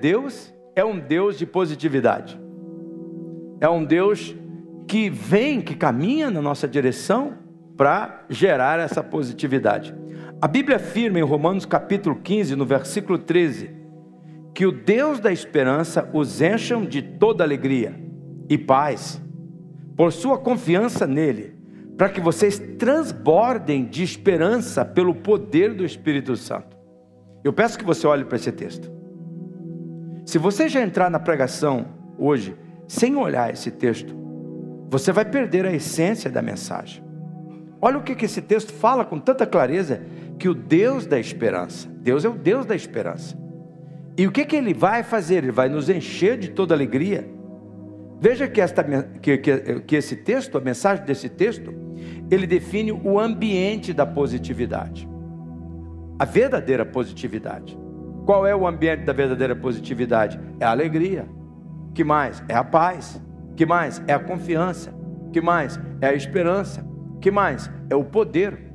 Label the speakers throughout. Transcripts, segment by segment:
Speaker 1: Deus é um Deus de positividade. É um Deus que vem, que caminha na nossa direção para gerar essa positividade. A Bíblia afirma em Romanos capítulo 15, no versículo 13, que o Deus da esperança os encham de toda alegria e paz, por sua confiança nele, para que vocês transbordem de esperança pelo poder do Espírito Santo. Eu peço que você olhe para esse texto. Se você já entrar na pregação hoje sem olhar esse texto, você vai perder a essência da mensagem. Olha o que, esse texto fala com tanta clareza: que o Deus da esperança, Deus é o Deus da esperança. E o que, que ele vai fazer? Ele vai nos encher de toda alegria. Veja que, esta, que, que, que esse texto, a mensagem desse texto, ele define o ambiente da positividade. A verdadeira positividade. Qual é o ambiente da verdadeira positividade? É a alegria. Que mais? É a paz. Que mais? É a confiança. Que mais? É a esperança. Que mais? É o poder.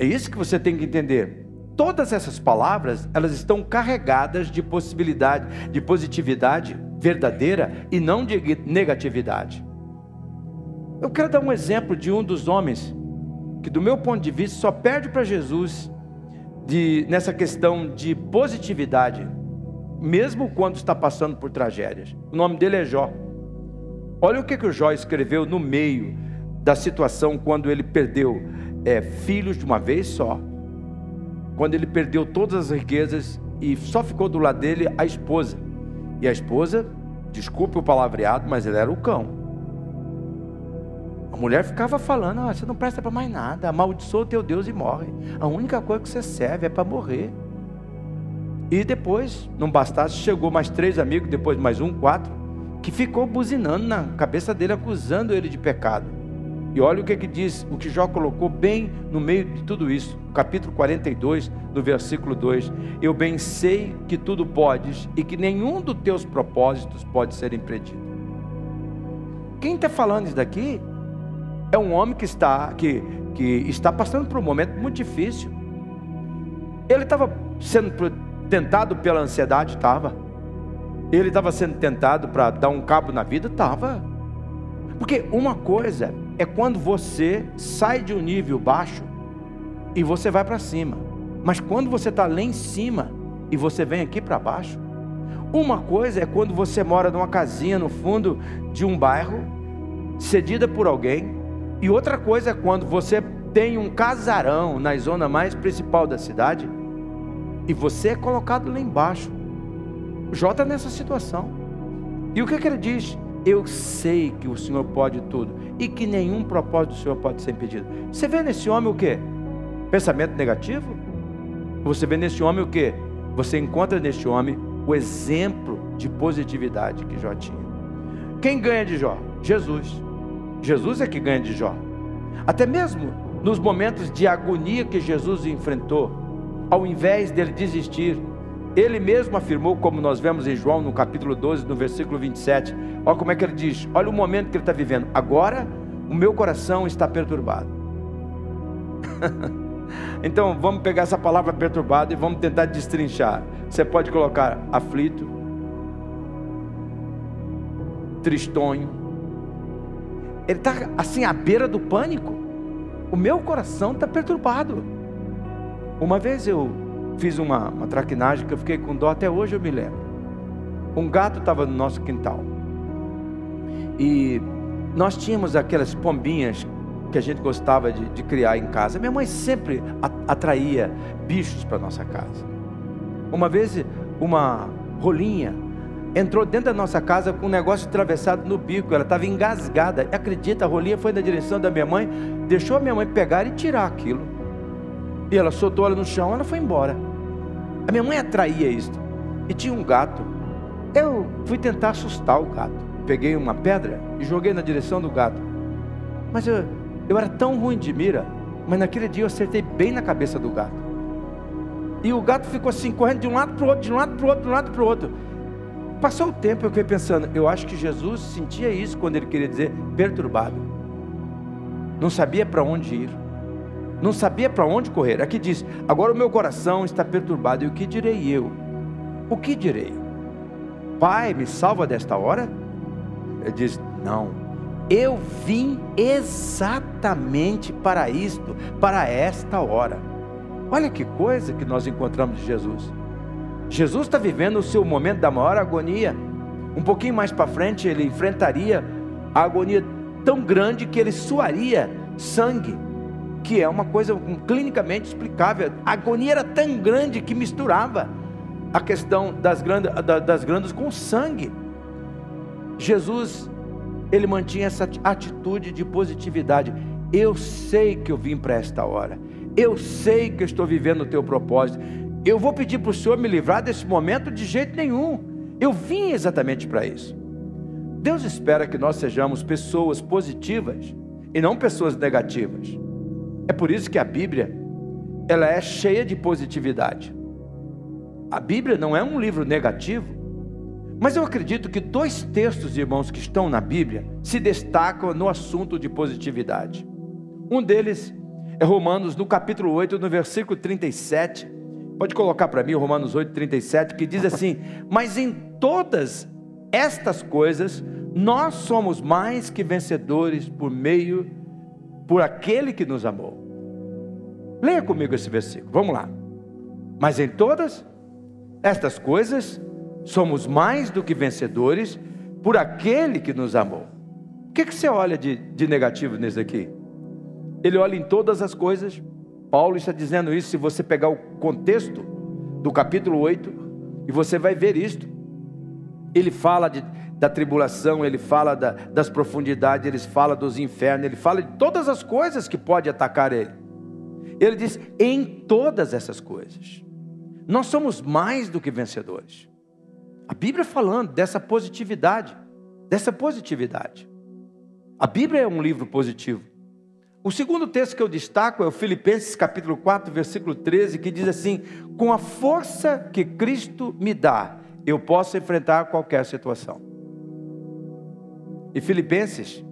Speaker 1: É isso que você tem que entender. Todas essas palavras, elas estão carregadas de possibilidade, de positividade verdadeira e não de negatividade. Eu quero dar um exemplo de um dos homens que, do meu ponto de vista, só perde para Jesus de, nessa questão de positividade, mesmo quando está passando por tragédias. O nome dele é Jó. Olha o que, que o Jó escreveu no meio da situação quando ele perdeu é, filhos de uma vez só, quando ele perdeu todas as riquezas e só ficou do lado dele a esposa. E a esposa, desculpe o palavreado, mas ele era o cão. A mulher ficava falando: ah, você não presta para mais nada, amaldiçoa o teu Deus e morre. A única coisa que você serve é para morrer. E depois, não bastasse, chegou mais três amigos, depois mais um, quatro, que ficou buzinando na cabeça dele, acusando ele de pecado. E olha o que, que diz, o que Jó colocou bem no meio de tudo isso, capítulo 42, no versículo 2: Eu bem sei que tudo podes e que nenhum dos teus propósitos pode ser impedido. Quem está falando isso daqui é um homem que está, que, que está passando por um momento muito difícil. Ele estava sendo tentado pela ansiedade? Estava. Ele estava sendo tentado para dar um cabo na vida? Estava. Porque uma coisa é quando você sai de um nível baixo e você vai para cima. Mas quando você está lá em cima e você vem aqui para baixo, uma coisa é quando você mora numa casinha no fundo de um bairro, cedida por alguém, e outra coisa é quando você tem um casarão na zona mais principal da cidade e você é colocado lá embaixo. Jó está nessa situação. E o que, que ele diz? Eu sei que o Senhor pode tudo e que nenhum propósito do Senhor pode ser impedido. Você vê nesse homem o que? Pensamento negativo? Você vê nesse homem o que? Você encontra nesse homem o exemplo de positividade que Jó tinha. Quem ganha de Jó? Jesus. Jesus é que ganha de Jó. Até mesmo nos momentos de agonia que Jesus enfrentou, ao invés dele desistir, ele mesmo afirmou, como nós vemos em João no capítulo 12, no versículo 27. Olha como é que ele diz: olha o momento que ele está vivendo. Agora o meu coração está perturbado. então vamos pegar essa palavra perturbado e vamos tentar destrinchar. Você pode colocar aflito, tristonho. Ele está assim à beira do pânico. O meu coração está perturbado. Uma vez eu fiz uma, uma traquinagem que eu fiquei com dó, até hoje eu me lembro. Um gato estava no nosso quintal. E nós tínhamos aquelas pombinhas que a gente gostava de, de criar em casa. Minha mãe sempre atraía bichos para nossa casa. Uma vez, uma rolinha entrou dentro da nossa casa com um negócio atravessado no bico. Ela estava engasgada. Acredita, a rolinha foi na direção da minha mãe, deixou a minha mãe pegar e tirar aquilo. E ela soltou ela no chão, ela foi embora. A minha mãe atraía isso. E tinha um gato. Eu fui tentar assustar o gato. Peguei uma pedra e joguei na direção do gato. Mas eu, eu era tão ruim de mira, mas naquele dia eu acertei bem na cabeça do gato. E o gato ficou assim, correndo de um lado para o outro, de um lado para o outro, de um lado para o outro. Passou o tempo, eu fiquei pensando, eu acho que Jesus sentia isso quando ele queria dizer perturbado. Não sabia para onde ir não sabia para onde correr. Aqui diz: Agora o meu coração está perturbado, e o que direi eu? o que direi? Pai, me salva desta hora? Ele diz: Não, eu vim exatamente para isto, para esta hora. Olha que coisa que nós encontramos de Jesus. Jesus está vivendo o seu momento da maior agonia. Um pouquinho mais para frente, ele enfrentaria a agonia tão grande que ele suaria sangue, que é uma coisa clinicamente explicável. A agonia era tão grande que misturava a questão das grandes, das grandes com sangue. Jesus, ele mantinha essa atitude de positividade. Eu sei que eu vim para esta hora. Eu sei que eu estou vivendo o teu propósito. Eu vou pedir para o Senhor me livrar desse momento de jeito nenhum. Eu vim exatamente para isso. Deus espera que nós sejamos pessoas positivas e não pessoas negativas. É por isso que a Bíblia ela é cheia de positividade. A Bíblia não é um livro negativo, mas eu acredito que dois textos, irmãos, que estão na Bíblia se destacam no assunto de positividade. Um deles é Romanos, no capítulo 8, no versículo 37. Pode colocar para mim Romanos 8, 37, que diz assim: Mas em todas estas coisas, nós somos mais que vencedores por meio, por aquele que nos amou. Leia comigo esse versículo, vamos lá. Mas em todas estas coisas, somos mais do que vencedores por aquele que nos amou. O que, que você olha de, de negativo nisso aqui? Ele olha em todas as coisas. Paulo está dizendo isso. Se você pegar o contexto do capítulo 8, e você vai ver isto. Ele fala de, da tribulação, ele fala da, das profundidades, ele fala dos infernos, ele fala de todas as coisas que pode atacar ele. Ele diz: em todas essas coisas. Nós somos mais do que vencedores. A Bíblia falando dessa positividade, dessa positividade. A Bíblia é um livro positivo. O segundo texto que eu destaco é o Filipenses capítulo 4, versículo 13, que diz assim: "Com a força que Cristo me dá, eu posso enfrentar qualquer situação". E Filipenses,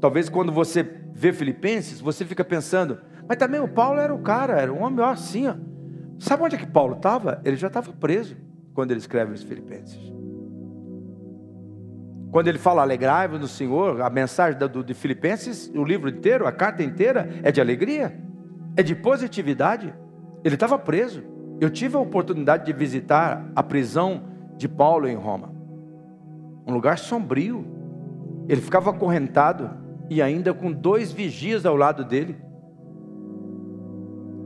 Speaker 1: talvez quando você vê Filipenses, você fica pensando, mas também o Paulo era o cara, era um homem assim, ó. Sabe onde é que Paulo estava? Ele já estava preso quando ele escreve os Filipenses. Quando ele fala alegrai-vos no Senhor, a mensagem de Filipenses, o livro inteiro, a carta inteira, é de alegria, é de positividade. Ele estava preso. Eu tive a oportunidade de visitar a prisão de Paulo em Roma. Um lugar sombrio. Ele ficava acorrentado e ainda com dois vigias ao lado dele.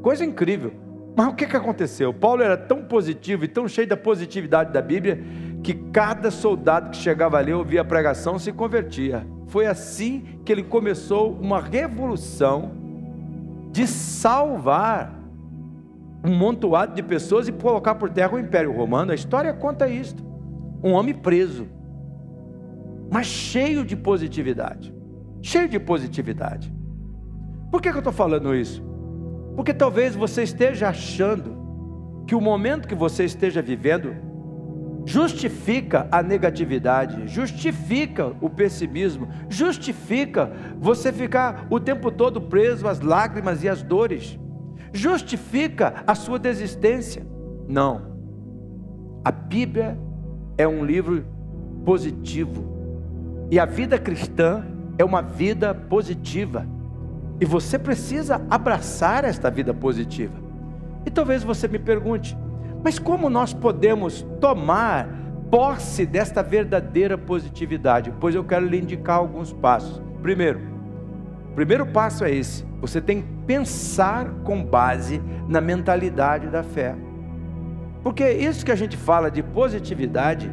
Speaker 1: Coisa incrível. Mas o que, que aconteceu? Paulo era tão positivo e tão cheio da positividade da Bíblia que cada soldado que chegava ali ouvia a pregação se convertia. Foi assim que ele começou uma revolução de salvar um montoado de pessoas e colocar por terra o Império Romano. A história conta isto. Um homem preso, mas cheio de positividade. Cheio de positividade. Por que, que eu estou falando isso? Porque talvez você esteja achando que o momento que você esteja vivendo justifica a negatividade, justifica o pessimismo, justifica você ficar o tempo todo preso às lágrimas e às dores, justifica a sua desistência. Não. A Bíblia é um livro positivo. E a vida cristã é uma vida positiva. E você precisa abraçar esta vida positiva. E talvez você me pergunte, mas como nós podemos tomar posse desta verdadeira positividade? Pois eu quero lhe indicar alguns passos. Primeiro, o primeiro passo é esse: você tem que pensar com base na mentalidade da fé. Porque isso que a gente fala de positividade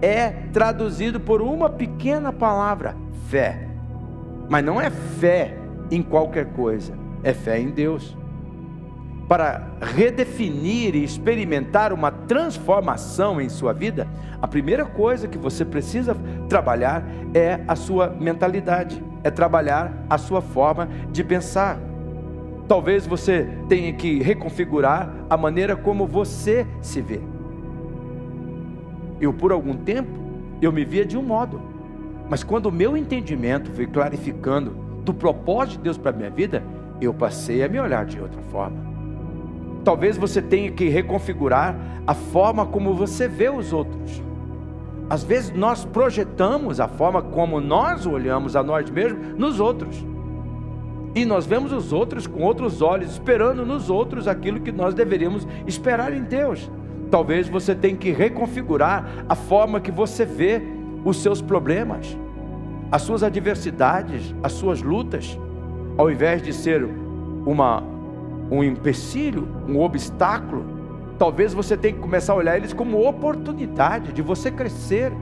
Speaker 1: é traduzido por uma pequena palavra: fé. Mas não é fé em qualquer coisa, é fé em Deus. Para redefinir e experimentar uma transformação em sua vida, a primeira coisa que você precisa trabalhar é a sua mentalidade, é trabalhar a sua forma de pensar. Talvez você tenha que reconfigurar a maneira como você se vê. Eu, por algum tempo, eu me via de um modo, mas quando o meu entendimento foi clarificando do propósito de Deus para a minha vida, eu passei a me olhar de outra forma. Talvez você tenha que reconfigurar a forma como você vê os outros. Às vezes nós projetamos a forma como nós olhamos a nós mesmos nos outros. E nós vemos os outros com outros olhos, esperando nos outros aquilo que nós deveríamos esperar em Deus. Talvez você tenha que reconfigurar a forma que você vê os seus problemas, as suas adversidades, as suas lutas, ao invés de ser uma, um empecilho, um obstáculo, talvez você tenha que começar a olhar eles como oportunidade de você crescer.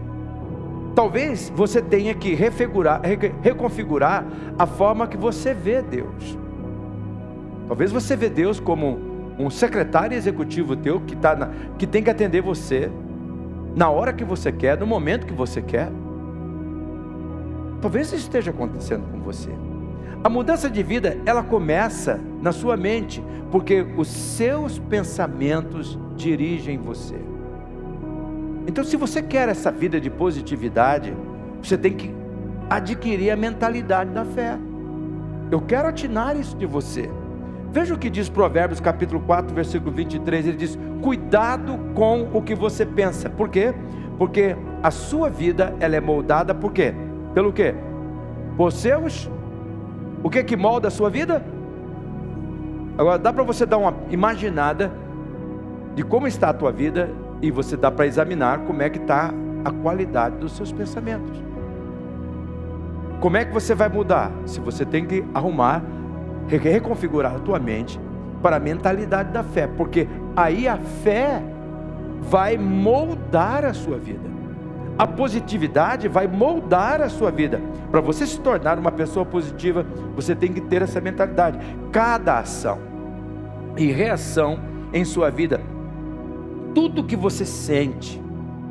Speaker 1: Talvez você tenha que reconfigurar a forma que você vê Deus. Talvez você vê Deus como um secretário executivo teu que, tá na, que tem que atender você na hora que você quer, no momento que você quer. Talvez isso esteja acontecendo com você. A mudança de vida, ela começa na sua mente, porque os seus pensamentos dirigem você. Então, se você quer essa vida de positividade, você tem que adquirir a mentalidade da fé. Eu quero atinar isso de você. Veja o que diz Provérbios capítulo 4, versículo 23, ele diz: "Cuidado com o que você pensa". Por quê? Porque a sua vida ela é moldada por quê? Pelo quê? Por seus O que que molda a sua vida? Agora dá para você dar uma imaginada de como está a tua vida e você dá para examinar como é que está a qualidade dos seus pensamentos. Como é que você vai mudar? Se você tem que arrumar reconfigurar a tua mente para a mentalidade da fé, porque aí a fé vai moldar a sua vida. A positividade vai moldar a sua vida. Para você se tornar uma pessoa positiva, você tem que ter essa mentalidade. Cada ação e reação em sua vida, tudo que você sente,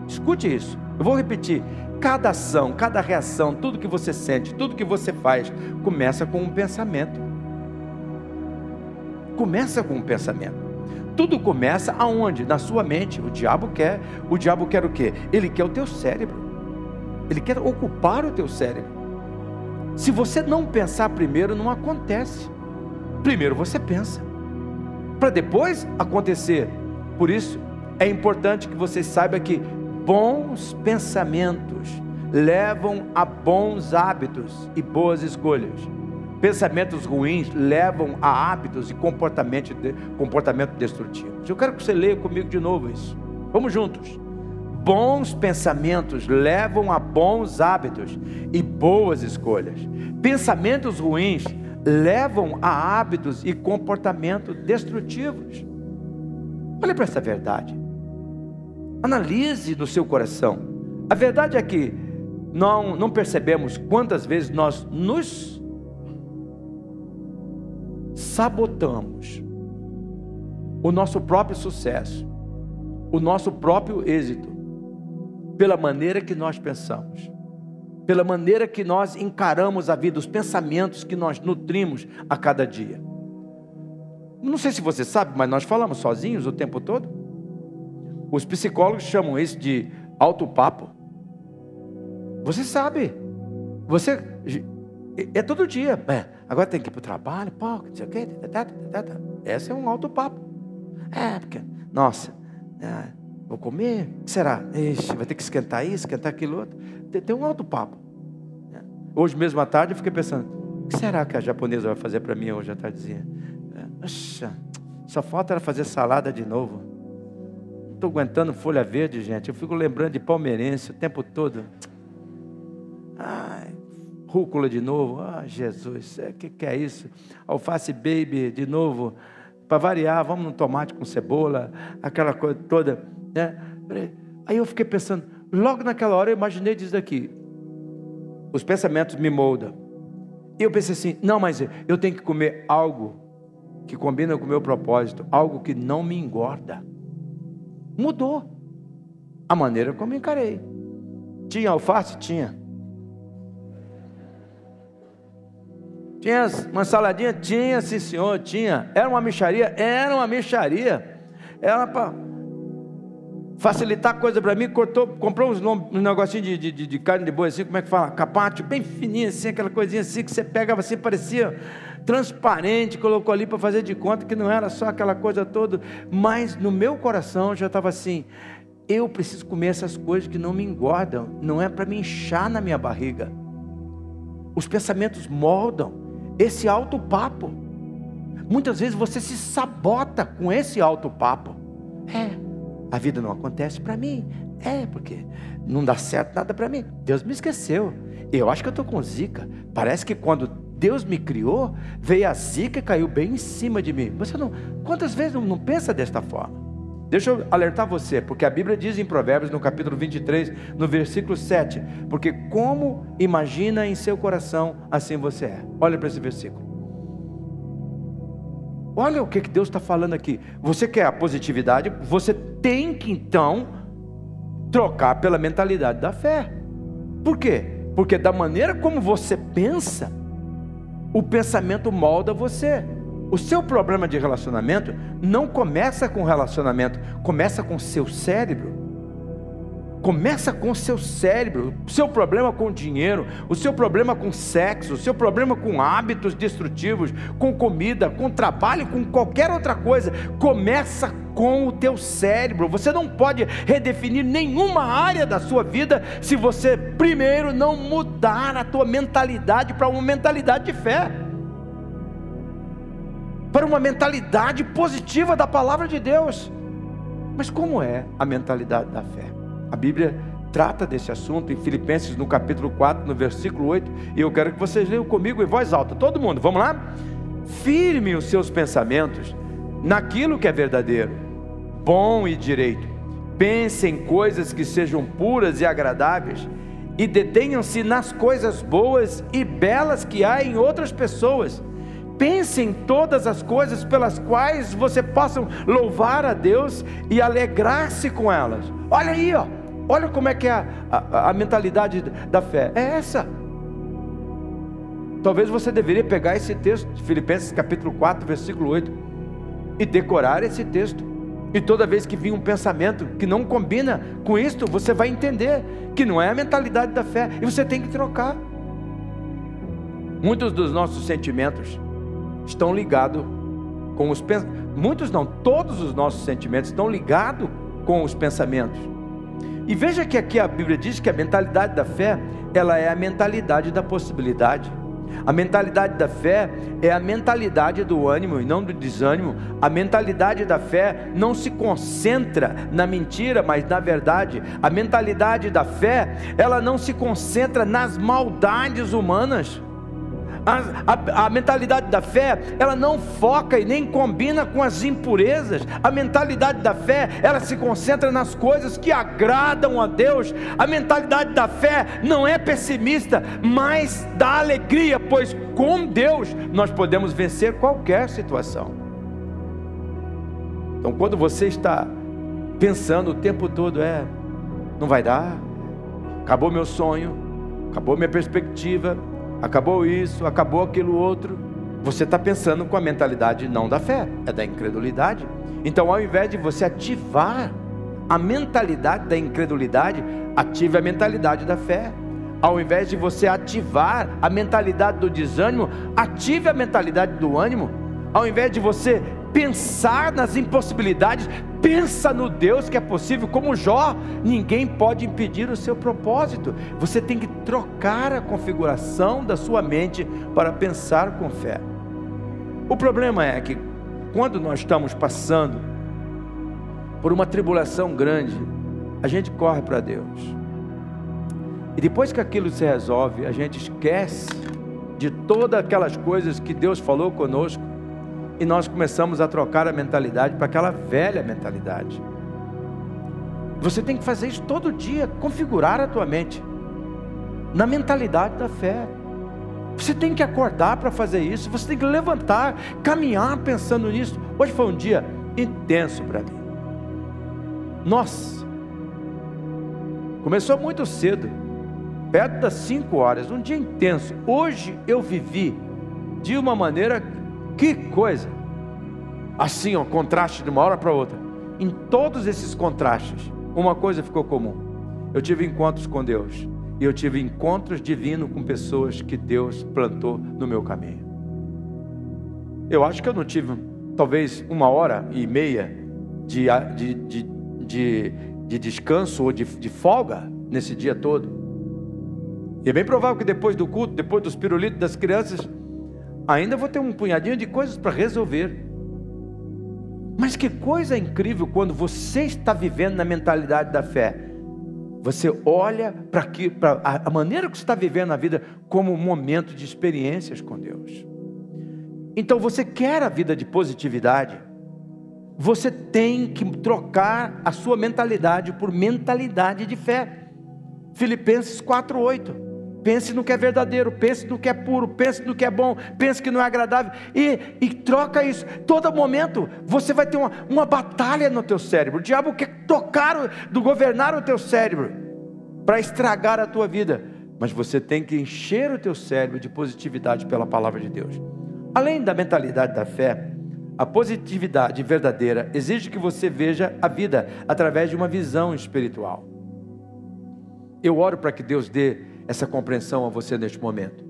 Speaker 1: escute isso, eu vou repetir: cada ação, cada reação, tudo que você sente, tudo que você faz, começa com um pensamento. Começa com um pensamento. Tudo começa aonde? Na sua mente. O diabo quer, o diabo quer o quê? Ele quer o teu cérebro. Ele quer ocupar o teu cérebro. Se você não pensar primeiro, não acontece. Primeiro você pensa, para depois acontecer. Por isso, é importante que você saiba que bons pensamentos levam a bons hábitos e boas escolhas. Pensamentos ruins levam a hábitos e comportamento, comportamento destrutivos. Eu quero que você leia comigo de novo isso. Vamos juntos. Bons pensamentos levam a bons hábitos e boas escolhas. Pensamentos ruins levam a hábitos e comportamento destrutivos. Olhe para essa verdade. Analise no seu coração. A verdade é que não, não percebemos quantas vezes nós nos sabotamos o nosso próprio sucesso, o nosso próprio êxito, pela maneira que nós pensamos, pela maneira que nós encaramos a vida, os pensamentos que nós nutrimos a cada dia. Não sei se você sabe, mas nós falamos sozinhos o tempo todo. Os psicólogos chamam isso de autopapo. Você sabe, você é todo dia. É, agora tem que ir para o trabalho, pô, não sei o quê. Tá, tá, tá, Esse é um alto papo. É, porque, nossa, é, vou comer, o que será? Ixi, vai ter que esquentar isso, esquentar aquilo outro. Tem, tem um alto papo. É. Hoje mesmo à tarde eu fiquei pensando, o que será que a japonesa vai fazer para mim hoje à tardezinha? É, só falta ela fazer salada de novo. Não estou aguentando folha verde, gente. Eu fico lembrando de palmeirense o tempo todo. Ai, Rúcula de novo. Ah, Jesus, o é, que, que é isso? Alface baby de novo. Para variar, vamos no tomate com cebola, aquela coisa toda. Né? Aí eu fiquei pensando, logo naquela hora eu imaginei disso daqui. Os pensamentos me moldam. E eu pensei assim: não, mas eu tenho que comer algo que combina com o meu propósito, algo que não me engorda. Mudou a maneira como encarei. Tinha alface? Tinha. Tinha uma saladinha? Tinha, sim senhor, tinha. Era uma micharia? Era uma micharia. Era para. facilitar a coisa para mim, cortou, comprou uns, um negocinho de, de, de, carne de boi assim, como é que fala? Capate, bem fininho assim, aquela coisinha assim que você pegava assim, parecia transparente, colocou ali para fazer de conta que não era só aquela coisa toda, mas no meu coração já estava assim, eu preciso comer essas coisas que não me engordam, não é para me inchar na minha barriga. Os pensamentos moldam esse alto papo. Muitas vezes você se sabota com esse alto papo. É, a vida não acontece para mim. É, porque não dá certo nada para mim. Deus me esqueceu. Eu acho que eu estou com zica. Parece que quando Deus me criou, veio a zica e caiu bem em cima de mim. Você não. Quantas vezes não, não pensa desta forma? Deixa eu alertar você, porque a Bíblia diz em Provérbios, no capítulo 23, no versículo 7, porque como imagina em seu coração, assim você é. Olha para esse versículo. Olha o que, Deus está falando aqui. Você quer a positividade, você tem que então trocar pela mentalidade da fé. Por quê? Porque da maneira como você pensa, o pensamento molda você. O seu problema de relacionamento não começa com relacionamento, começa com seu cérebro. Começa com seu cérebro, o seu problema com dinheiro, o seu problema com sexo, o seu problema com hábitos destrutivos, com comida, com trabalho, com qualquer outra coisa. Começa com o teu cérebro. Você não pode redefinir nenhuma área da sua vida se você primeiro não mudar a tua mentalidade para uma mentalidade de fé. Para uma mentalidade positiva da palavra de Deus. Mas como é a mentalidade da fé? A Bíblia trata desse assunto em Filipenses no capítulo 4, no versículo 8, e eu quero que vocês leiam comigo em voz alta, todo mundo, vamos lá? Firme os seus pensamentos naquilo que é verdadeiro, bom e direito. Pense em coisas que sejam puras e agradáveis, e detenham-se nas coisas boas e belas que há em outras pessoas. Pense em todas as coisas pelas quais você possa louvar a Deus e alegrar-se com elas. Olha aí, ó. Olha como é que é a, a, a mentalidade da fé. É essa. Talvez você deveria pegar esse texto, Filipenses capítulo 4, versículo 8, e decorar esse texto. E toda vez que vir um pensamento que não combina com isto, você vai entender que não é a mentalidade da fé e você tem que trocar. Muitos dos nossos sentimentos estão ligados com os pensamentos. Muitos não, todos os nossos sentimentos estão ligados com os pensamentos. E veja que aqui a Bíblia diz que a mentalidade da fé, ela é a mentalidade da possibilidade. A mentalidade da fé é a mentalidade do ânimo e não do desânimo. A mentalidade da fé não se concentra na mentira, mas na verdade. A mentalidade da fé, ela não se concentra nas maldades humanas. A, a, a, mentalidade da fé, ela não foca e nem combina com as impurezas. A mentalidade da fé, ela se concentra nas coisas que agradam a Deus. A mentalidade da fé não é pessimista, mas dá alegria, pois com Deus nós podemos vencer qualquer situação. Então, quando você está pensando o tempo todo, é, não vai dar, acabou meu sonho, acabou minha perspectiva, acabou isso, acabou aquilo outro. Você está pensando com a mentalidade não da fé, é da incredulidade. Então, ao invés de você ativar a mentalidade da incredulidade, ative a mentalidade da fé. Ao invés de você ativar a mentalidade do desânimo, ative a mentalidade do ânimo. Ao invés de você pensar nas impossibilidades, pensa no Deus que é possível, como Jó, ninguém pode impedir o seu propósito. Você tem que trocar a configuração da sua mente para pensar com fé. O problema é que quando nós estamos passando por uma tribulação grande, a gente corre para Deus. E depois que aquilo se resolve, a gente esquece de todas aquelas coisas que Deus falou conosco e nós começamos a trocar a mentalidade para aquela velha mentalidade. Você tem que fazer isso todo dia, configurar a tua mente na mentalidade da fé. Você tem que acordar para fazer isso, você tem que levantar, caminhar pensando nisso. Hoje foi um dia intenso para mim. Nossa, começou muito cedo, perto das 5 horas, um dia intenso. Hoje eu vivi de uma maneira que coisa! Assim, ó, contraste de uma hora para outra. Em todos esses contrastes, uma coisa ficou comum. Eu tive encontros com Deus. E eu tive encontros divinos com pessoas que Deus plantou no meu caminho. Eu acho que eu não tive, talvez, uma hora e meia de, de, de, de, de descanso ou de, de folga nesse dia todo. E é bem provável que depois do culto, depois dos pirulitos das crianças, ainda vou ter um punhadinho de coisas para resolver. Mas que coisa incrível quando você está vivendo na mentalidade da fé. Você olha para a maneira que você está vivendo a vida como um momento de experiências com Deus. Então você quer a vida de positividade, você tem que trocar a sua mentalidade por mentalidade de fé. Filipenses 4:8. Pense no que é verdadeiro, pense no que é puro, pense no que é bom, pense que não é agradável e, e troca isso. Todo momento você vai ter uma, uma batalha no teu cérebro. O diabo quer tocar, do governar o teu cérebro para estragar a tua vida. Mas você tem que encher o teu cérebro de positividade pela palavra de Deus. Além da mentalidade da fé, a positividade verdadeira exige que você veja a vida através de uma visão espiritual. Eu oro para que Deus dê essa compreensão a você neste momento.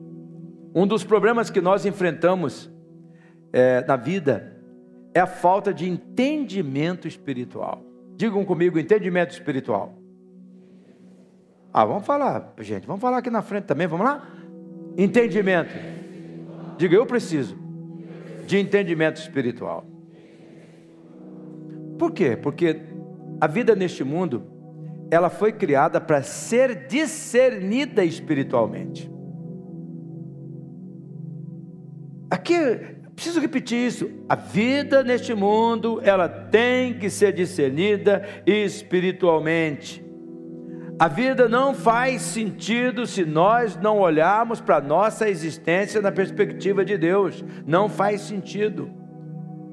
Speaker 1: Um dos problemas que nós enfrentamos é, na vida é a falta de entendimento espiritual. Digam comigo, entendimento espiritual. Ah, vamos falar, gente, vamos falar aqui na frente também, vamos lá? Entendimento. Diga, eu preciso de entendimento espiritual. Por quê? Porque a vida neste mundo ela foi criada para ser discernida espiritualmente. Aqui, preciso repetir isso. A vida neste mundo, ela tem que ser discernida espiritualmente. A vida não faz sentido se nós não olharmos para a nossa existência na perspectiva de Deus. Não faz sentido.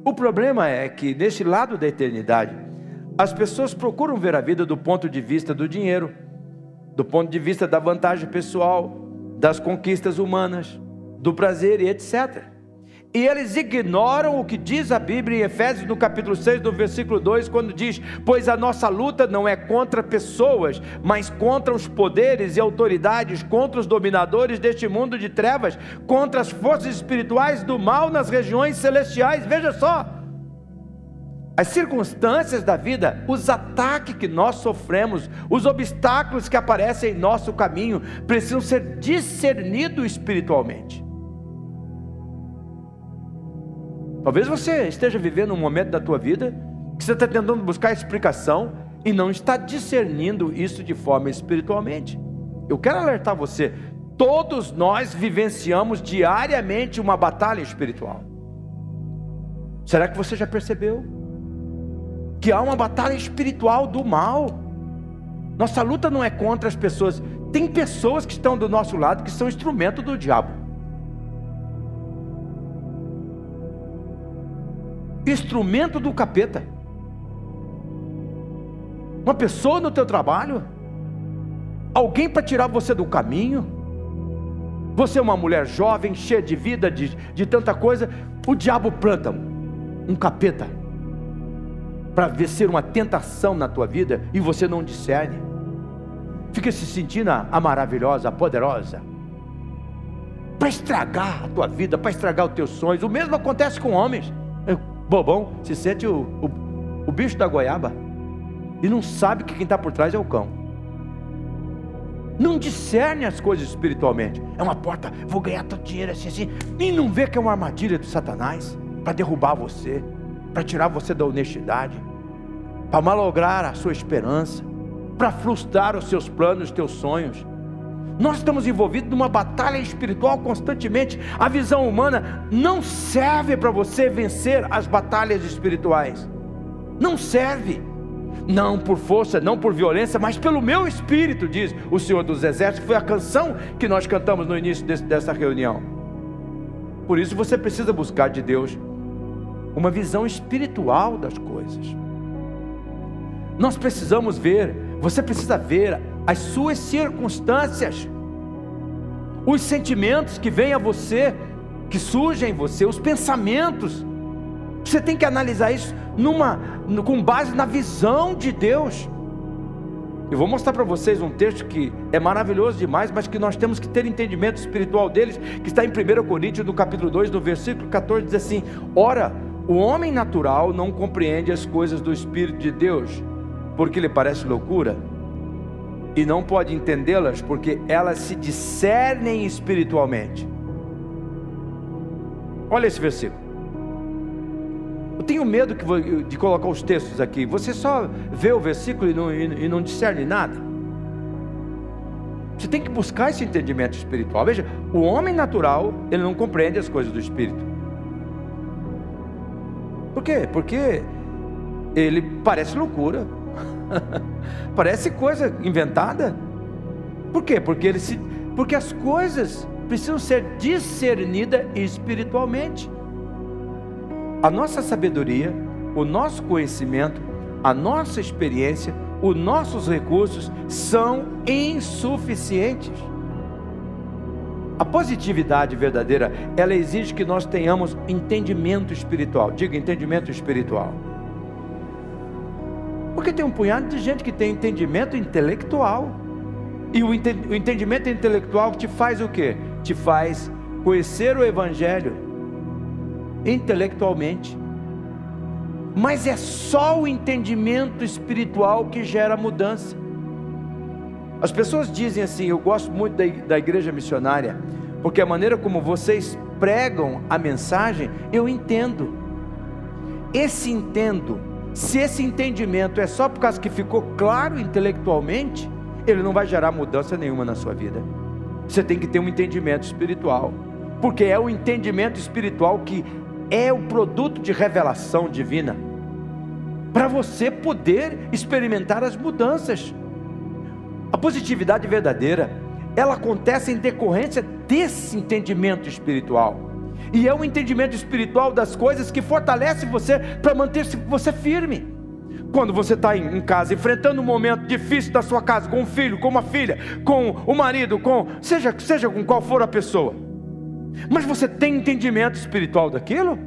Speaker 1: O problema é que, neste lado da eternidade, as pessoas procuram ver a vida do ponto de vista do dinheiro, do ponto de vista da vantagem pessoal, das conquistas humanas, do prazer e etc. E eles ignoram o que diz a Bíblia em Efésios, no capítulo 6, no versículo 2, quando diz: Pois a nossa luta não é contra pessoas, mas contra os poderes e autoridades, contra os dominadores deste mundo de trevas, contra as forças espirituais do mal nas regiões celestiais. Veja só, as circunstâncias da vida, os ataques que nós sofremos, os obstáculos que aparecem em nosso caminho, precisam ser discernidos espiritualmente. Talvez você esteja vivendo um momento da tua vida que você está tentando buscar explicação e não está discernindo isso de forma espiritualmente. Eu quero alertar você: todos nós vivenciamos diariamente uma batalha espiritual. Será que você já percebeu? Que há uma batalha espiritual do mal. Nossa luta não é contra as pessoas. Tem pessoas que estão do nosso lado que são instrumento do diabo. Instrumento do capeta. Uma pessoa no teu trabalho, alguém para tirar você do caminho. Você é uma mulher jovem, cheia de vida, de, de tanta coisa. O diabo planta um capeta para ser uma tentação na tua vida e você não discerne. Fica se sentindo a maravilhosa, a poderosa. Para estragar a tua vida, para estragar os teus sonhos. O mesmo acontece com homens. O bobão se sente o, o, o bicho da goiaba e não sabe que quem está por trás é o cão. Não discerne as coisas espiritualmente. É uma porta, vou ganhar teu dinheiro assim, assim. E não vê que é uma armadilha do Satanás para derrubar você para tirar você da honestidade, para malograr a sua esperança, para frustrar os seus planos, os teus sonhos. Nós estamos envolvidos numa batalha espiritual constantemente. A visão humana não serve para você vencer as batalhas espirituais. Não serve. Não por força, não por violência, mas pelo meu espírito, diz o Senhor dos Exércitos. Foi a canção que nós cantamos no início desse, dessa reunião. Por isso você precisa buscar de Deus uma visão espiritual das coisas. Nós precisamos ver, você precisa ver as suas circunstâncias, os sentimentos que vêm a você, que surgem em você, os pensamentos. Você tem que analisar isso numa, com base na visão de Deus. Eu vou mostrar para vocês um texto que é maravilhoso demais, mas que nós temos que ter entendimento espiritual deles, que está em 1 Coríntios, no capítulo 2, no versículo 14, diz assim: Ora, o homem natural não compreende as coisas do Espírito de Deus, porque lhe parece loucura, e não pode entendê-las, porque elas se discernem espiritualmente. Olha esse versículo. Eu tenho medo de colocar os textos aqui. Você só vê o versículo e não, e não discerne nada. Você tem que buscar esse entendimento espiritual. Veja, o homem natural, ele não compreende as coisas do Espírito. Quê? Porque ele parece loucura. parece coisa inventada. Por quê? Porque, ele se, porque as coisas precisam ser discernidas espiritualmente. A nossa sabedoria, o nosso conhecimento, a nossa experiência, os nossos recursos são insuficientes. A positividade verdadeira, ela exige que nós tenhamos entendimento espiritual. Diga entendimento espiritual. Porque tem um punhado de gente que tem entendimento intelectual. E o entendimento intelectual te faz o quê? Te faz conhecer o Evangelho intelectualmente. Mas é só o entendimento espiritual que gera mudança. As pessoas dizem assim: eu gosto muito da, igreja missionária, porque a maneira como vocês pregam a mensagem, eu entendo. Esse entendo, se esse entendimento é só por causa que ficou claro intelectualmente, ele não vai gerar mudança nenhuma na sua vida. Você tem que ter um entendimento espiritual, porque é o entendimento espiritual que é o produto de revelação divina, para você poder experimentar as mudanças. Positividade verdadeira, ela acontece em decorrência desse entendimento espiritual. E é um entendimento espiritual das coisas que fortalece você para manter-se você firme. Quando você está em casa, enfrentando um momento difícil da sua casa, com um filho, com uma filha, com o marido, com seja, seja com qual for a pessoa, mas você tem entendimento espiritual daquilo?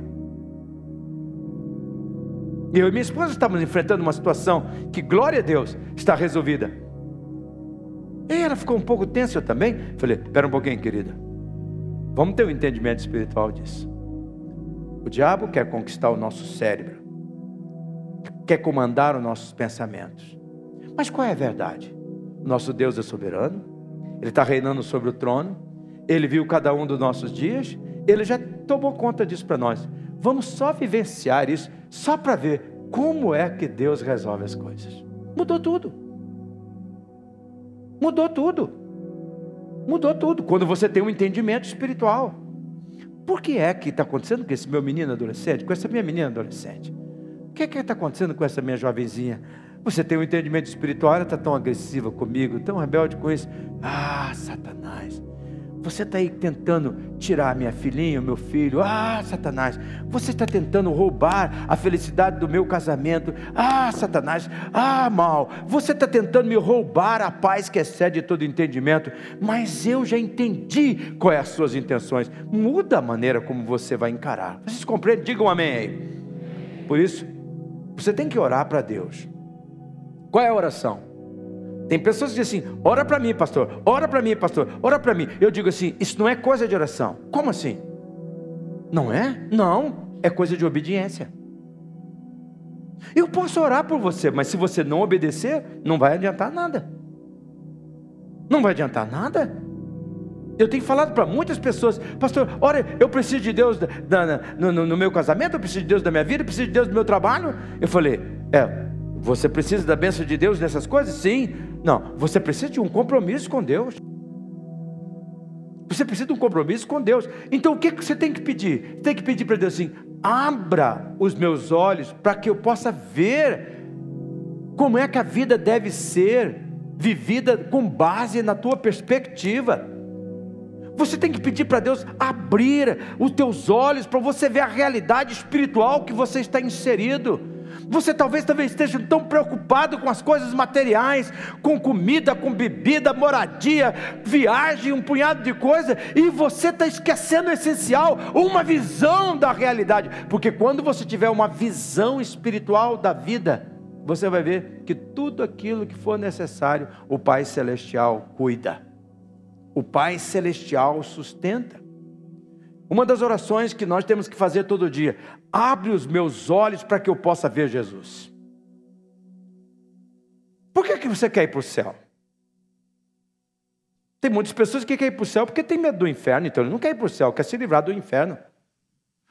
Speaker 1: Eu e minha esposa estávamos enfrentando uma situação que, glória a Deus, está resolvida. E ela ficou um pouco tensa, eu também. Falei: espera um pouquinho, querida. Vamos ter um entendimento espiritual disso. O diabo quer conquistar o nosso cérebro, quer comandar os nossos pensamentos. Mas qual é a verdade? Nosso Deus é soberano, Ele está reinando sobre o trono, ele viu cada um dos nossos dias, Ele já tomou conta disso para nós. Vamos só vivenciar isso, só para ver como é que Deus resolve as coisas. Mudou tudo. Mudou tudo. Mudou tudo. Quando você tem um entendimento espiritual. Por que é que está acontecendo com esse meu menino adolescente, com essa minha menina adolescente? O que é que está acontecendo com essa minha jovenzinha? Você tem um entendimento espiritual, ela está tão agressiva comigo, tão rebelde com isso. Ah, Satanás. Você está aí tentando tirar minha filhinha, meu filho. Ah, Satanás. Você está tentando roubar a felicidade do meu casamento. Ah, Satanás. Ah, mal. Você está tentando me roubar a paz que excede todo entendimento. Mas eu já entendi quais as suas intenções. Muda a maneira como você vai encarar. Vocês compreendem? Digam amém aí. Por isso, você tem que orar para Deus. Qual é a oração? Tem pessoas que dizem assim: ora para mim, pastor, ora para mim, pastor, ora para mim. Eu digo assim: isso não é coisa de oração. Como assim? Não é? Não, é coisa de obediência. Eu posso orar por você, mas se você não obedecer, não vai adiantar nada. Não vai adiantar nada. Eu tenho falado para muitas pessoas, pastor, olha, eu preciso de Deus da, no, no, meu casamento, eu preciso de Deus da minha vida, eu preciso de Deus do meu trabalho. Eu falei, é, você precisa da bênção de Deus nessas coisas? Sim, não, você precisa de um compromisso com Deus. Você precisa de um compromisso com Deus. Então o que você tem que pedir? Tem que pedir para Deus assim: abra os meus olhos para que eu possa ver como é que a vida deve ser vivida com base na tua perspectiva. Você tem que pedir para Deus abrir os teus olhos para você ver a realidade espiritual que você está inserido. Você talvez também esteja tão preocupado com as coisas materiais, com comida, com bebida, moradia, viagem, um punhado de coisas, e você está esquecendo o essencial, uma visão da realidade. Porque quando você tiver uma visão espiritual da vida, você vai ver que tudo aquilo que for necessário, o Pai Celestial cuida. O Pai Celestial sustenta. Uma das orações que nós temos que fazer todo dia: abre os meus olhos para que eu possa ver Jesus. Por que, que você quer ir para o céu? Tem muitas pessoas que querem ir para o céu porque tem medo do inferno, então ele não quer ir para o céu, quer se livrar do inferno.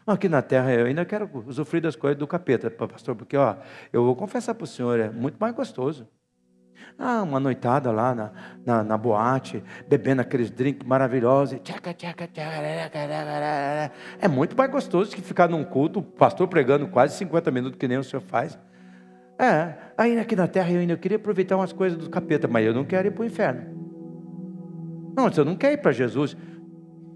Speaker 1: Aqui na terra eu ainda quero usufruir das coisas do capeta, pastor, porque ó, eu vou confessar para o senhor, é muito mais gostoso. Ah, uma noitada lá na, na, na boate, bebendo aqueles drinks maravilhosos. É muito mais gostoso que ficar num culto, o pastor pregando quase 50 minutos, que nem o senhor faz. É, aí aqui na terra eu ainda queria aproveitar umas coisas do capeta, mas eu não quero ir para o inferno. Não, você não quer ir para Jesus.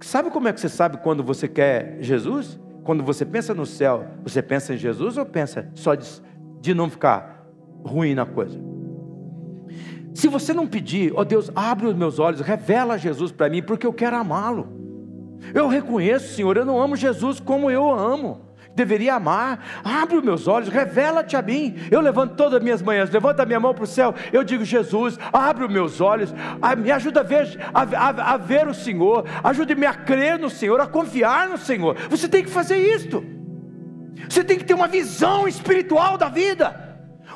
Speaker 1: Sabe como é que você sabe quando você quer Jesus? Quando você pensa no céu, você pensa em Jesus ou pensa só de, de não ficar ruim na coisa? Se você não pedir, ó oh Deus, abre os meus olhos, revela Jesus para mim, porque eu quero amá-lo. Eu reconheço, Senhor, eu não amo Jesus como eu amo. Deveria amar, abre os meus olhos, revela-te a mim. Eu levanto todas as minhas manhãs, levanto a minha mão para o céu. Eu digo, Jesus, abre os meus olhos, me ajuda a ver, a, a, a ver o Senhor, ajude-me a crer no Senhor, a confiar no Senhor. Você tem que fazer isto. Você tem que ter uma visão espiritual da vida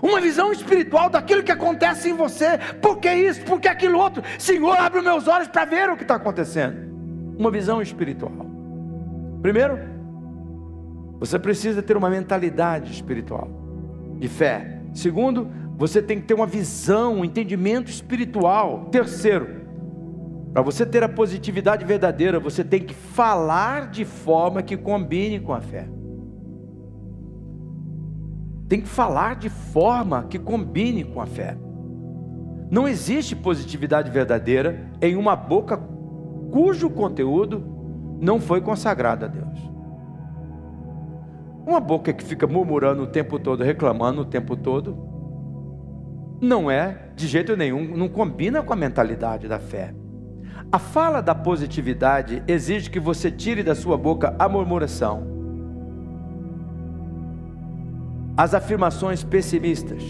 Speaker 1: uma visão espiritual daquilo que acontece em você. Por que isso? Por que aquilo outro? Senhor, abre os meus olhos para ver o que está acontecendo. Uma visão espiritual. Primeiro, você precisa ter uma mentalidade espiritual, de fé. Segundo, você tem que ter uma visão, um entendimento espiritual. Terceiro, para você ter a positividade verdadeira, você tem que falar de forma que combine com a fé tem que falar de forma que combine com a fé. Não existe positividade verdadeira em uma boca cujo conteúdo não foi consagrado a Deus. Uma boca que fica murmurando o tempo todo, reclamando o tempo todo, não é de jeito nenhum, não combina com a mentalidade da fé. A fala da positividade exige que você tire da sua boca a murmuração as afirmações pessimistas,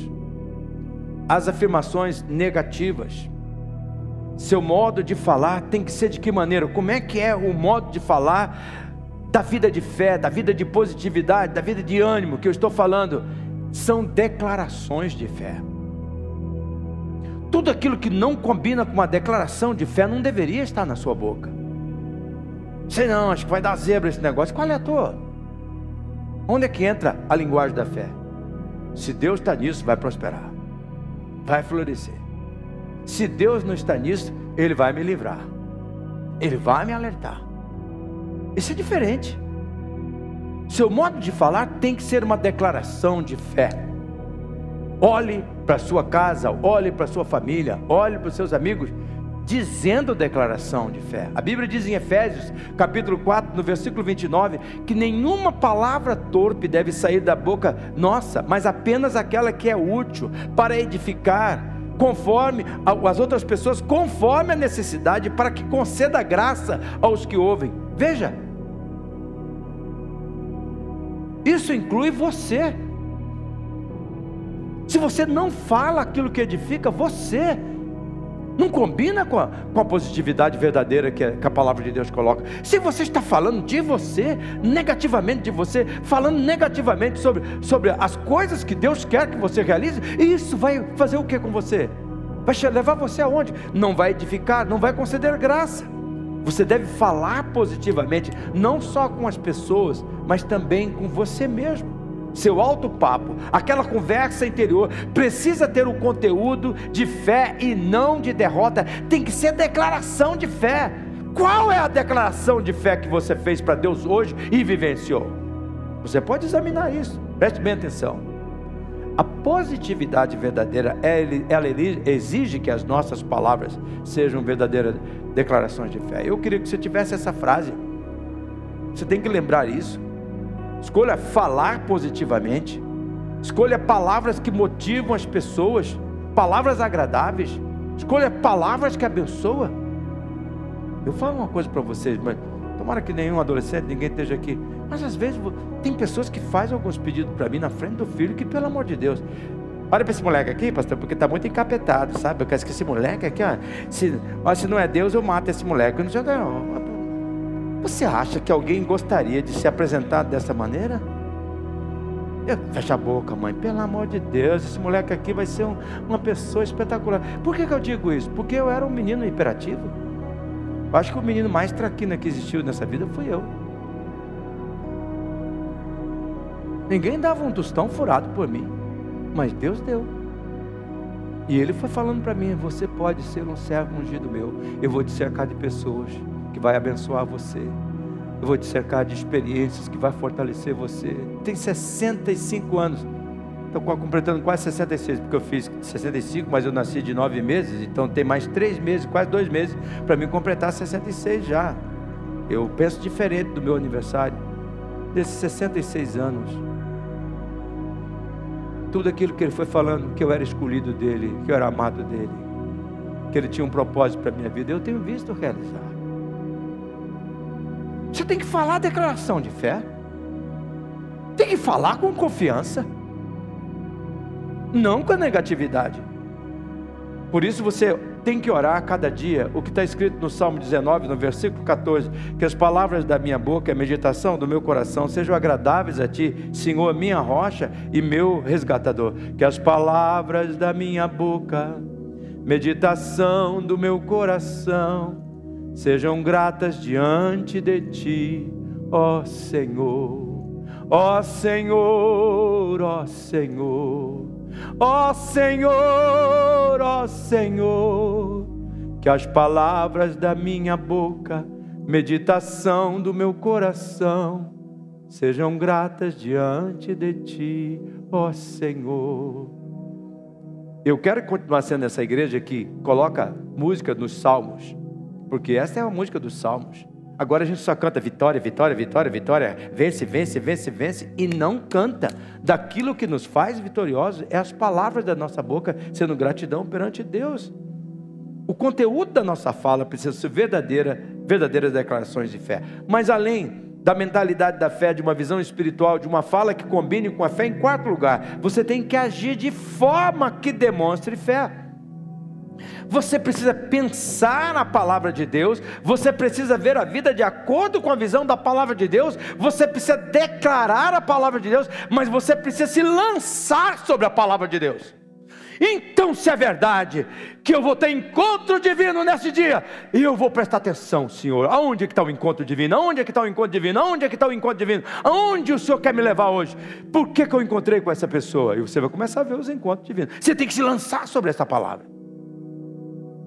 Speaker 1: as afirmações negativas. Seu modo de falar tem que ser de que maneira? Como é que é o modo de falar da vida de fé, da vida de positividade, da vida de ânimo que eu estou falando? São declarações de fé. Tudo aquilo que não combina com uma declaração de fé não deveria estar na sua boca. Sei não, acho que vai dar zebra esse negócio. Qual é a tua? Onde é que entra a linguagem da fé? Se Deus está nisso, vai prosperar, vai florescer. Se Deus não está nisso, Ele vai me livrar, Ele vai me alertar. Isso é diferente. Seu modo de falar tem que ser uma declaração de fé. Olhe para sua casa, olhe para sua família, olhe para os seus amigos dizendo declaração de fé. A Bíblia diz em Efésios, capítulo 4, no versículo 29, que nenhuma palavra torpe deve sair da boca nossa, mas apenas aquela que é útil para edificar, conforme as outras pessoas, conforme a necessidade, para que conceda graça aos que ouvem. Veja, isso inclui você. Se você não fala aquilo que edifica, você não combina com a, com a positividade verdadeira que a, que a, palavra de Deus coloca. Se você está falando de você, negativamente de você, falando negativamente sobre, sobre as coisas que Deus quer que você realize, isso vai fazer o que com você? Vai levar você aonde? Não vai edificar, não vai conceder graça. Você deve falar positivamente, não só com as pessoas, mas também com você mesmo seu alto papo, aquela conversa interior, precisa ter o conteúdo de fé e não de derrota, tem que ser declaração de fé. Qual é a declaração de fé que você fez para Deus hoje e vivenciou? Você pode examinar isso, preste bem atenção. A positividade verdadeira, ela exige que as nossas palavras sejam verdadeiras declarações de fé. Eu queria que você tivesse essa frase. Você tem que lembrar isso. Escolha falar positivamente. Escolha palavras que motivam as pessoas, palavras agradáveis. Escolha palavras que abençoam. Eu falo uma coisa para vocês, mas tomara que nenhum adolescente, ninguém esteja aqui. Mas às vezes tem pessoas que fazem alguns pedidos para mim na frente do filho que, pelo amor de Deus, Olha para esse moleque aqui, pastor, porque está muito encapetado, sabe? Eu quero que esse moleque aqui, ó, se, ó, se não é Deus, eu mato esse moleque. Eu não jogo, não. Você acha que alguém gostaria de ser apresentado dessa maneira? Eu, fecha a boca, mãe. Pelo amor de Deus, esse moleque aqui vai ser um, uma pessoa espetacular. Por que, que eu digo isso? Porque eu era um menino hiperativo. Eu acho que o menino mais traquina que existiu nessa vida fui eu. Ninguém dava um tostão furado por mim, mas Deus deu. E Ele foi falando para mim: Você pode ser um servo ungido meu. Eu vou te cercar de pessoas vai abençoar você. Eu vou te cercar de experiências que vai fortalecer você. Tem 65 anos. Estou completando quase 66, porque eu fiz 65, mas eu nasci de nove meses, então tem mais três meses, quase dois meses, para mim completar 66 já. Eu penso diferente do meu aniversário, desses 66 anos. Tudo aquilo que ele foi falando, que eu era escolhido dele, que eu era amado dele, que ele tinha um propósito para a minha vida, eu tenho visto realizar. Você tem que falar a declaração de fé. Tem que falar com confiança. Não com a negatividade. Por isso você tem que orar a cada dia, o que está escrito no Salmo 19, no versículo 14: que as palavras da minha boca e a meditação do meu coração sejam agradáveis a ti, Senhor, minha rocha e meu resgatador. Que as palavras da minha boca, meditação do meu coração, sejam gratas diante de ti, ó Senhor, ó Senhor, ó Senhor, ó Senhor, ó Senhor, que as palavras da minha boca, meditação do meu coração, sejam gratas diante de ti, ó Senhor. Eu quero continuar sendo essa igreja que coloca música nos salmos porque essa é a música dos salmos. Agora a gente só canta vitória, vitória, vitória, vitória, vence, vence, vence, vence, e não canta daquilo que nos faz vitoriosos, é as palavras da nossa boca sendo gratidão perante Deus. O conteúdo da nossa fala precisa ser verdadeira, verdadeiras declarações de fé. Mas além da mentalidade da fé, de uma visão espiritual, de uma fala que combine com a fé, em quarto lugar, você tem que agir de forma que demonstre fé. Você precisa pensar na palavra de Deus, você precisa ver a vida de acordo com a visão da palavra de Deus, você precisa declarar a palavra de Deus, mas você precisa se lançar sobre a palavra de Deus. Então, se é verdade que eu vou ter encontro divino nesse dia, eu vou prestar atenção, Senhor. Aonde é que está o encontro divino? Aonde é que está o encontro divino? Aonde é que está o encontro divino? Aonde o Senhor quer me levar hoje? Por que, que eu encontrei com essa pessoa? E você vai começar a ver os encontros divinos. Você tem que se lançar sobre essa palavra.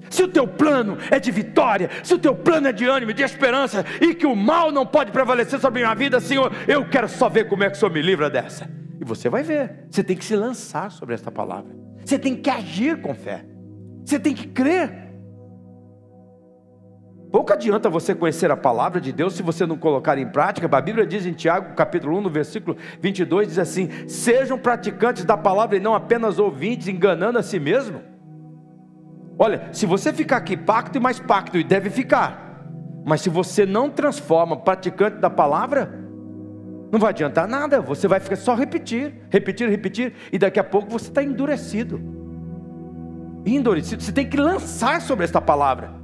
Speaker 1: Se o teu plano é de vitória, se o teu plano é de ânimo, de esperança, e que o mal não pode prevalecer sobre a minha vida, Senhor, eu quero só ver como é que o Senhor me livra dessa. E você vai ver. Você tem que se lançar sobre essa palavra. Você tem que agir com fé. Você tem que crer. Pouco adianta você conhecer a palavra de Deus se você não colocar em prática. A Bíblia diz em Tiago, capítulo 1, no versículo 22, diz assim: Sejam praticantes da palavra e não apenas ouvintes, enganando a si mesmo. Olha, se você ficar aqui, pacto e mais pacto, e deve ficar. Mas se você não transforma praticante da palavra, não vai adiantar nada. Você vai ficar só repetir, repetir, repetir, e daqui a pouco você está endurecido. Endurecido. Você tem que lançar sobre esta palavra.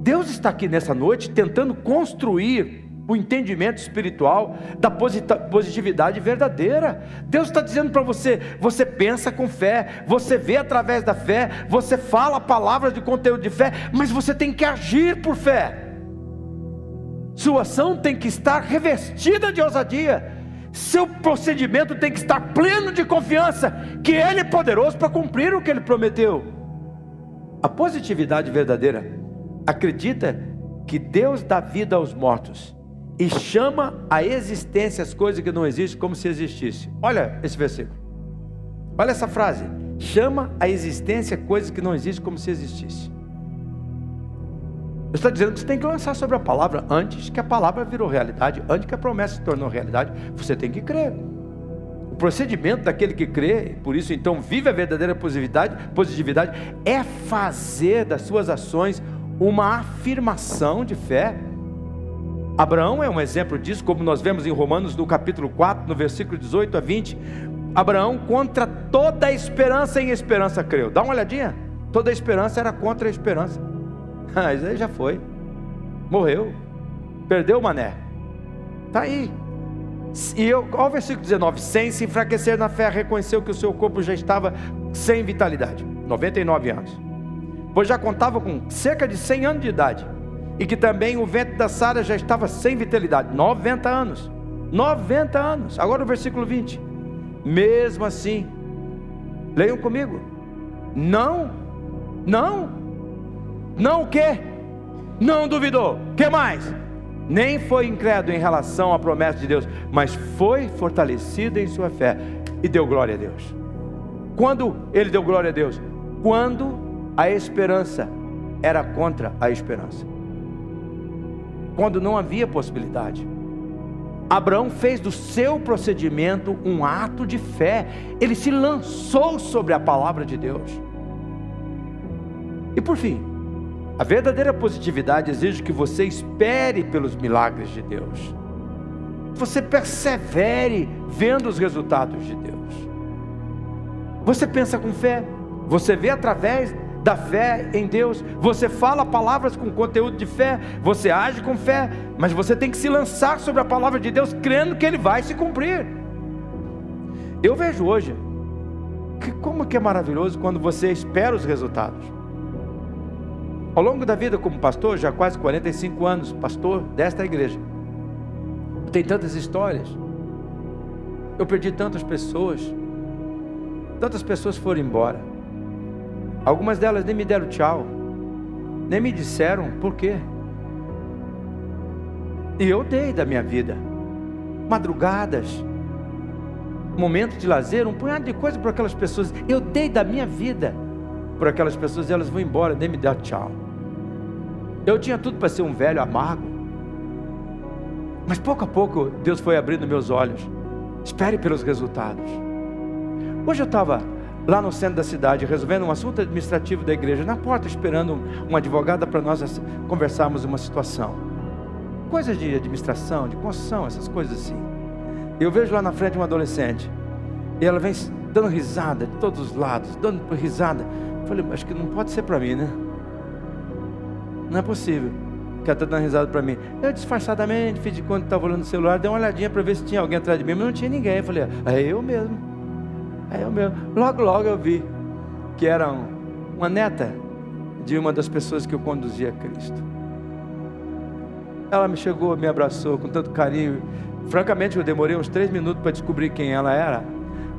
Speaker 1: Deus está aqui nessa noite tentando construir o entendimento espiritual da positividade verdadeira. Deus está dizendo para você: você pensa com fé, você vê através da fé, você fala palavras de conteúdo de fé, mas você tem que agir por fé. Sua ação tem que estar revestida de ousadia. Seu procedimento tem que estar pleno de confiança que Ele é poderoso para cumprir o que Ele prometeu. A positividade verdadeira acredita que Deus dá vida aos mortos e chama a existência as coisas que não existem como se existisse. Olha esse versículo. Olha essa frase. Chama a existência coisas que não existem como se existisse. Está dizendo que você tem que lançar sobre a palavra antes que a palavra virou realidade, antes que a promessa se tornou realidade. Você tem que crer. O procedimento daquele que crê, por isso então vive a verdadeira positividade, positividade é fazer das suas ações uma afirmação de fé Abraão é um exemplo disso, como nós vemos em Romanos no capítulo 4, no versículo 18 a 20. Abraão, contra toda a esperança em esperança creu. Dá uma olhadinha. Toda a esperança era contra a esperança. Ah, isso aí já foi. Morreu. Perdeu o mané. Está aí. E eu, ao versículo 19: sem se enfraquecer na fé, reconheceu que o seu corpo já estava sem vitalidade 99 anos. Pois já contava com cerca de 100 anos de idade. E que também o vento da Sara já estava sem vitalidade 90 anos. 90 anos. Agora o versículo 20. Mesmo assim, leiam comigo. Não, não, não o quê? Não duvidou. Que mais? Nem foi incrédulo em relação à promessa de Deus, mas foi fortalecido em sua fé e deu glória a Deus. Quando ele deu glória a Deus? Quando a esperança era contra a esperança. Quando não havia possibilidade. Abraão fez do seu procedimento um ato de fé, ele se lançou sobre a palavra de Deus. E por fim, a verdadeira positividade exige que você espere pelos milagres de Deus, você persevere vendo os resultados de Deus. Você pensa com fé, você vê através da fé em Deus, você fala palavras com conteúdo de fé, você age com fé, mas você tem que se lançar sobre a palavra de Deus, crendo que ele vai se cumprir. Eu vejo hoje que como que é maravilhoso quando você espera os resultados. Ao longo da vida como pastor, já quase 45 anos, pastor desta igreja, tem tantas histórias. Eu perdi tantas pessoas. Tantas pessoas foram embora. Algumas delas nem me deram tchau, nem me disseram por quê. E eu dei da minha vida, madrugadas, momentos de lazer, um punhado de coisas para aquelas pessoas. Eu dei da minha vida por aquelas pessoas e elas vão embora, nem me deram tchau. Eu tinha tudo para ser um velho amargo, mas pouco a pouco Deus foi abrindo meus olhos. Espere pelos resultados. Hoje eu estava lá no centro da cidade, resolvendo um assunto administrativo da igreja, na porta, esperando uma advogada para nós conversarmos uma situação. Coisas de administração, de construção, essas coisas assim. Eu vejo lá na frente uma adolescente, e ela vem dando risada de todos os lados, dando risada. Eu falei, acho que não pode ser para mim, né? Não é possível que ela está dando risada para mim. Eu disfarçadamente fiz de conta estava olhando no celular, dei uma olhadinha para ver se tinha alguém atrás de mim, mas não tinha ninguém. Eu falei, é eu mesmo. Aí eu mesmo, logo, logo eu vi que era uma neta de uma das pessoas que eu conduzia a Cristo. Ela me chegou, me abraçou com tanto carinho. Francamente, eu demorei uns três minutos para descobrir quem ela era,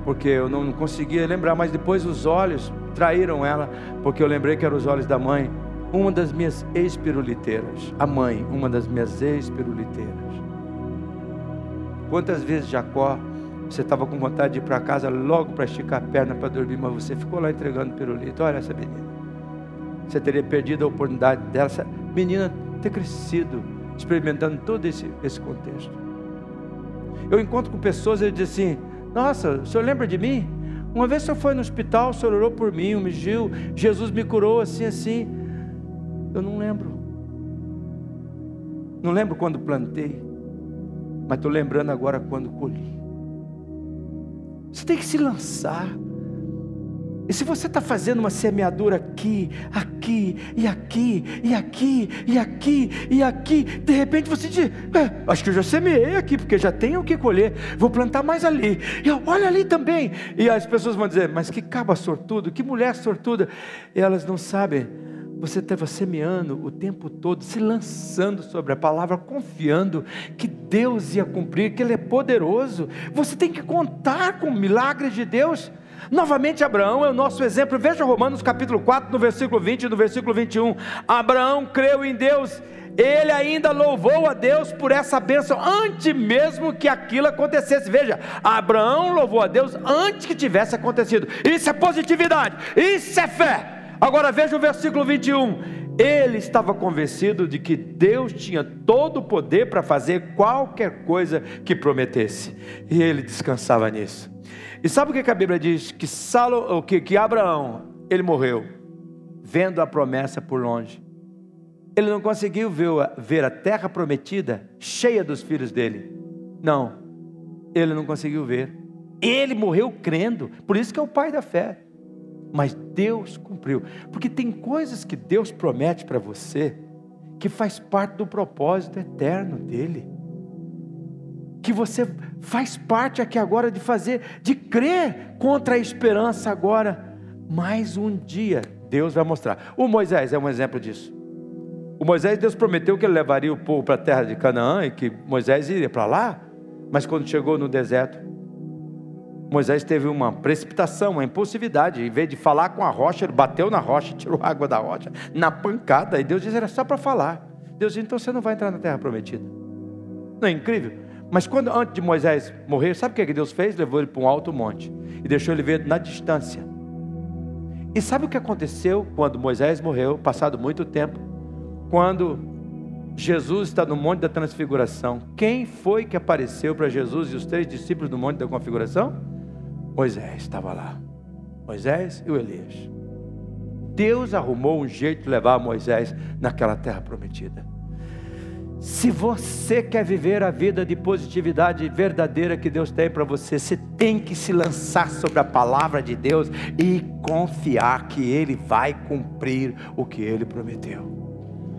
Speaker 1: porque eu não conseguia lembrar, mas depois os olhos traíram ela, porque eu lembrei que eram os olhos da mãe, uma das minhas ex-piruliteiras, a mãe, uma das minhas ex-piruliteiras. Quantas vezes Jacó você estava com vontade de ir para casa logo para esticar a perna para dormir, mas você ficou lá entregando pirulito. Olha essa menina. Você teria perdido a oportunidade dessa menina ter crescido, experimentando todo esse, esse contexto. Eu encontro com pessoas e eles dizem assim: Nossa, o senhor lembra de mim? Uma vez o senhor foi no hospital, o senhor orou por mim, ungiu, Jesus me curou assim, assim. Eu não lembro. Não lembro quando plantei, mas estou lembrando agora quando colhi. Você tem que se lançar. E se você está fazendo uma semeadura aqui, aqui, e aqui, e aqui, e aqui, e aqui, de repente você diz: é, Acho que eu já semeei aqui, porque já tenho o que colher, vou plantar mais ali, e olha ali também. E as pessoas vão dizer: Mas que caba sortudo, que mulher sortuda. E elas não sabem você estava semeando o tempo todo, se lançando sobre a palavra, confiando que Deus ia cumprir, que Ele é poderoso. Você tem que contar com milagres de Deus. Novamente, Abraão é o nosso exemplo. Veja Romanos capítulo 4, no versículo 20 e no versículo 21. Abraão creu em Deus, ele ainda louvou a Deus por essa bênção, antes mesmo que aquilo acontecesse. Veja, Abraão louvou a Deus antes que tivesse acontecido. Isso é positividade, isso é fé. Agora veja o versículo 21. Ele estava convencido de que Deus tinha todo o poder para fazer qualquer coisa que prometesse, e ele descansava nisso. E sabe o que a Bíblia diz? Que, Salo, que, que Abraão, ele morreu, vendo a promessa por longe. Ele não conseguiu ver, ver a terra prometida cheia dos filhos dele. Não, ele não conseguiu ver. Ele morreu crendo, por isso que é o pai da fé. Mas Deus cumpriu, porque tem coisas que Deus promete para você que faz parte do propósito eterno dele. Que você faz parte aqui agora de fazer, de crer contra a esperança agora. Mais um dia Deus vai mostrar. O Moisés é um exemplo disso. O Moisés, Deus prometeu que ele levaria o povo para a terra de Canaã e que Moisés iria para lá, mas quando chegou no deserto, Moisés teve uma precipitação, uma impulsividade. Em vez de falar com a rocha, ele bateu na rocha, tirou água da rocha, na pancada. E Deus disse: era só para falar. Deus disse: então você não vai entrar na terra prometida. Não é incrível? Mas quando antes de Moisés morrer, sabe o que Deus fez? Levou ele para um alto monte e deixou ele ver na distância. E sabe o que aconteceu quando Moisés morreu, passado muito tempo? quando Jesus está no Monte da Transfiguração, quem foi que apareceu para Jesus e os três discípulos no Monte da Configuração? Moisés estava lá. Moisés e o Elias. Deus arrumou um jeito de levar Moisés naquela terra prometida. Se você quer viver a vida de positividade verdadeira que Deus tem para você, você tem que se lançar sobre a palavra de Deus e confiar que Ele vai cumprir o que Ele prometeu.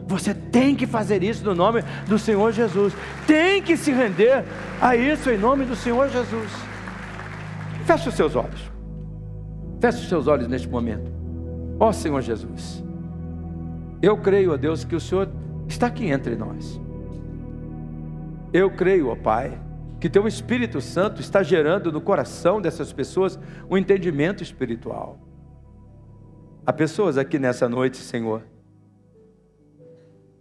Speaker 1: Você tem que fazer isso no nome do Senhor Jesus. Tem que se render a isso em nome do Senhor Jesus. Feche os seus olhos. Feche os seus olhos neste momento. Ó oh, Senhor Jesus. Eu creio, ó Deus, que o Senhor está aqui entre nós. Eu creio, ó Pai, que Teu Espírito Santo está gerando no coração dessas pessoas um entendimento espiritual. Há pessoas aqui nessa noite, Senhor,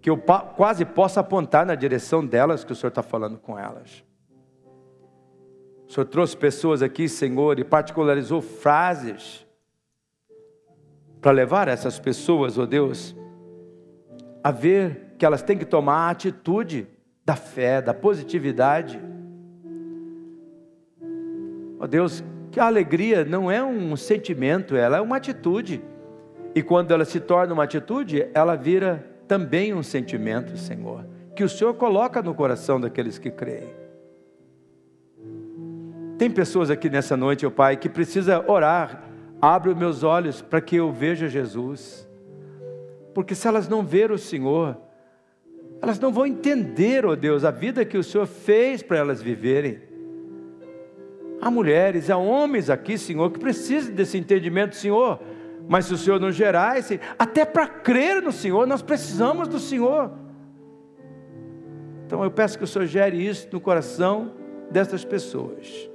Speaker 1: que eu quase possa apontar na direção delas que o Senhor está falando com elas. O Senhor trouxe pessoas aqui, Senhor, e particularizou frases para levar essas pessoas, ó oh Deus, a ver que elas têm que tomar a atitude da fé, da positividade. Ó oh Deus, que a alegria não é um sentimento, ela é uma atitude. E quando ela se torna uma atitude, ela vira também um sentimento, Senhor, que o Senhor coloca no coração daqueles que creem. Tem pessoas aqui nessa noite, ó Pai, que precisa orar. Abre os meus olhos para que eu veja Jesus. Porque se elas não ver o Senhor, elas não vão entender, ó Deus, a vida que o Senhor fez para elas viverem. Há mulheres, há homens aqui, Senhor, que precisam desse entendimento, Senhor. Mas se o Senhor não gerar esse, até para crer no Senhor, nós precisamos do Senhor. Então eu peço que o Senhor gere isso no coração dessas pessoas.